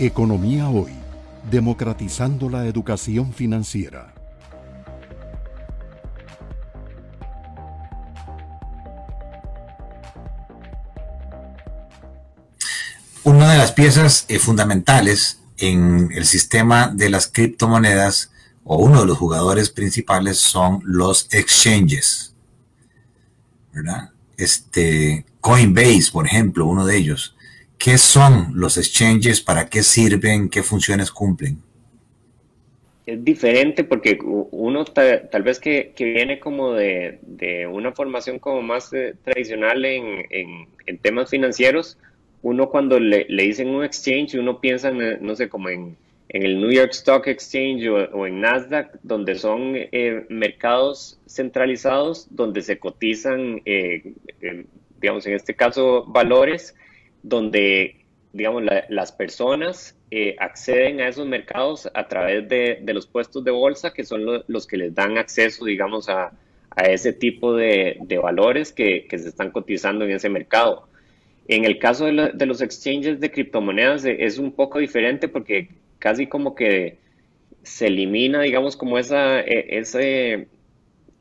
Economía Hoy, democratizando la educación financiera. Una de las piezas eh, fundamentales en el sistema de las criptomonedas o uno de los jugadores principales son los exchanges. ¿Verdad? Este, Coinbase, por ejemplo, uno de ellos. ¿Qué son los exchanges? ¿Para qué sirven? ¿Qué funciones cumplen? Es diferente porque uno tal, vez que, viene como de, una formación como más eh, tradicional en, temas financieros, uno cuando le, dicen un exchange, uno piensa, no sé, como en, el New York Stock Exchange o, en Nasdaq, donde son eh, mercados centralizados, donde se cotizan, eh, digamos, en este caso, valores donde, digamos, las personas eh, acceden a esos mercados a través de, los puestos de bolsa, que son los que les dan acceso, digamos, a, ese tipo de, valores que, se están cotizando en ese mercado. En el caso de, los exchanges de criptomonedas eh, es un poco diferente porque casi como que se elimina, digamos, como esa, e, ese,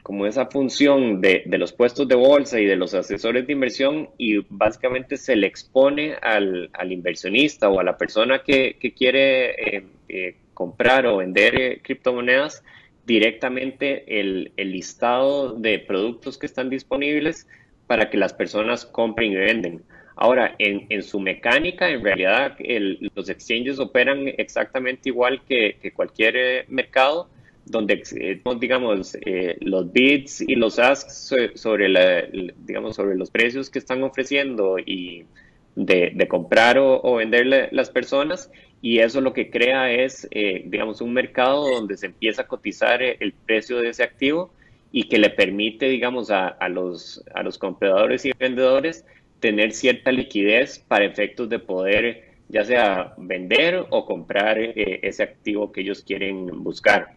como esa función de, los puestos de bolsa y de los asesores de inversión y básicamente se le expone al, inversionista o a la persona que, quiere eh, eh, comprar o vender eh, criptomonedas directamente el, listado de productos que están disponibles para que las personas compren y venden. Ahora, en, su mecánica, en realidad, los exchanges operan exactamente igual que, que cualquier mercado donde eh, digamos eh, los bids y los asks sobre digamos sobre los precios que están ofreciendo y de, comprar o, o, vender las personas y eso lo que crea es eh, digamos un mercado donde se empieza a cotizar el precio de ese activo y que le permite digamos a, a los a los compradores y vendedores tener cierta liquidez para efectos de poder ya sea vender o comprar ese activo que ellos quieren buscar.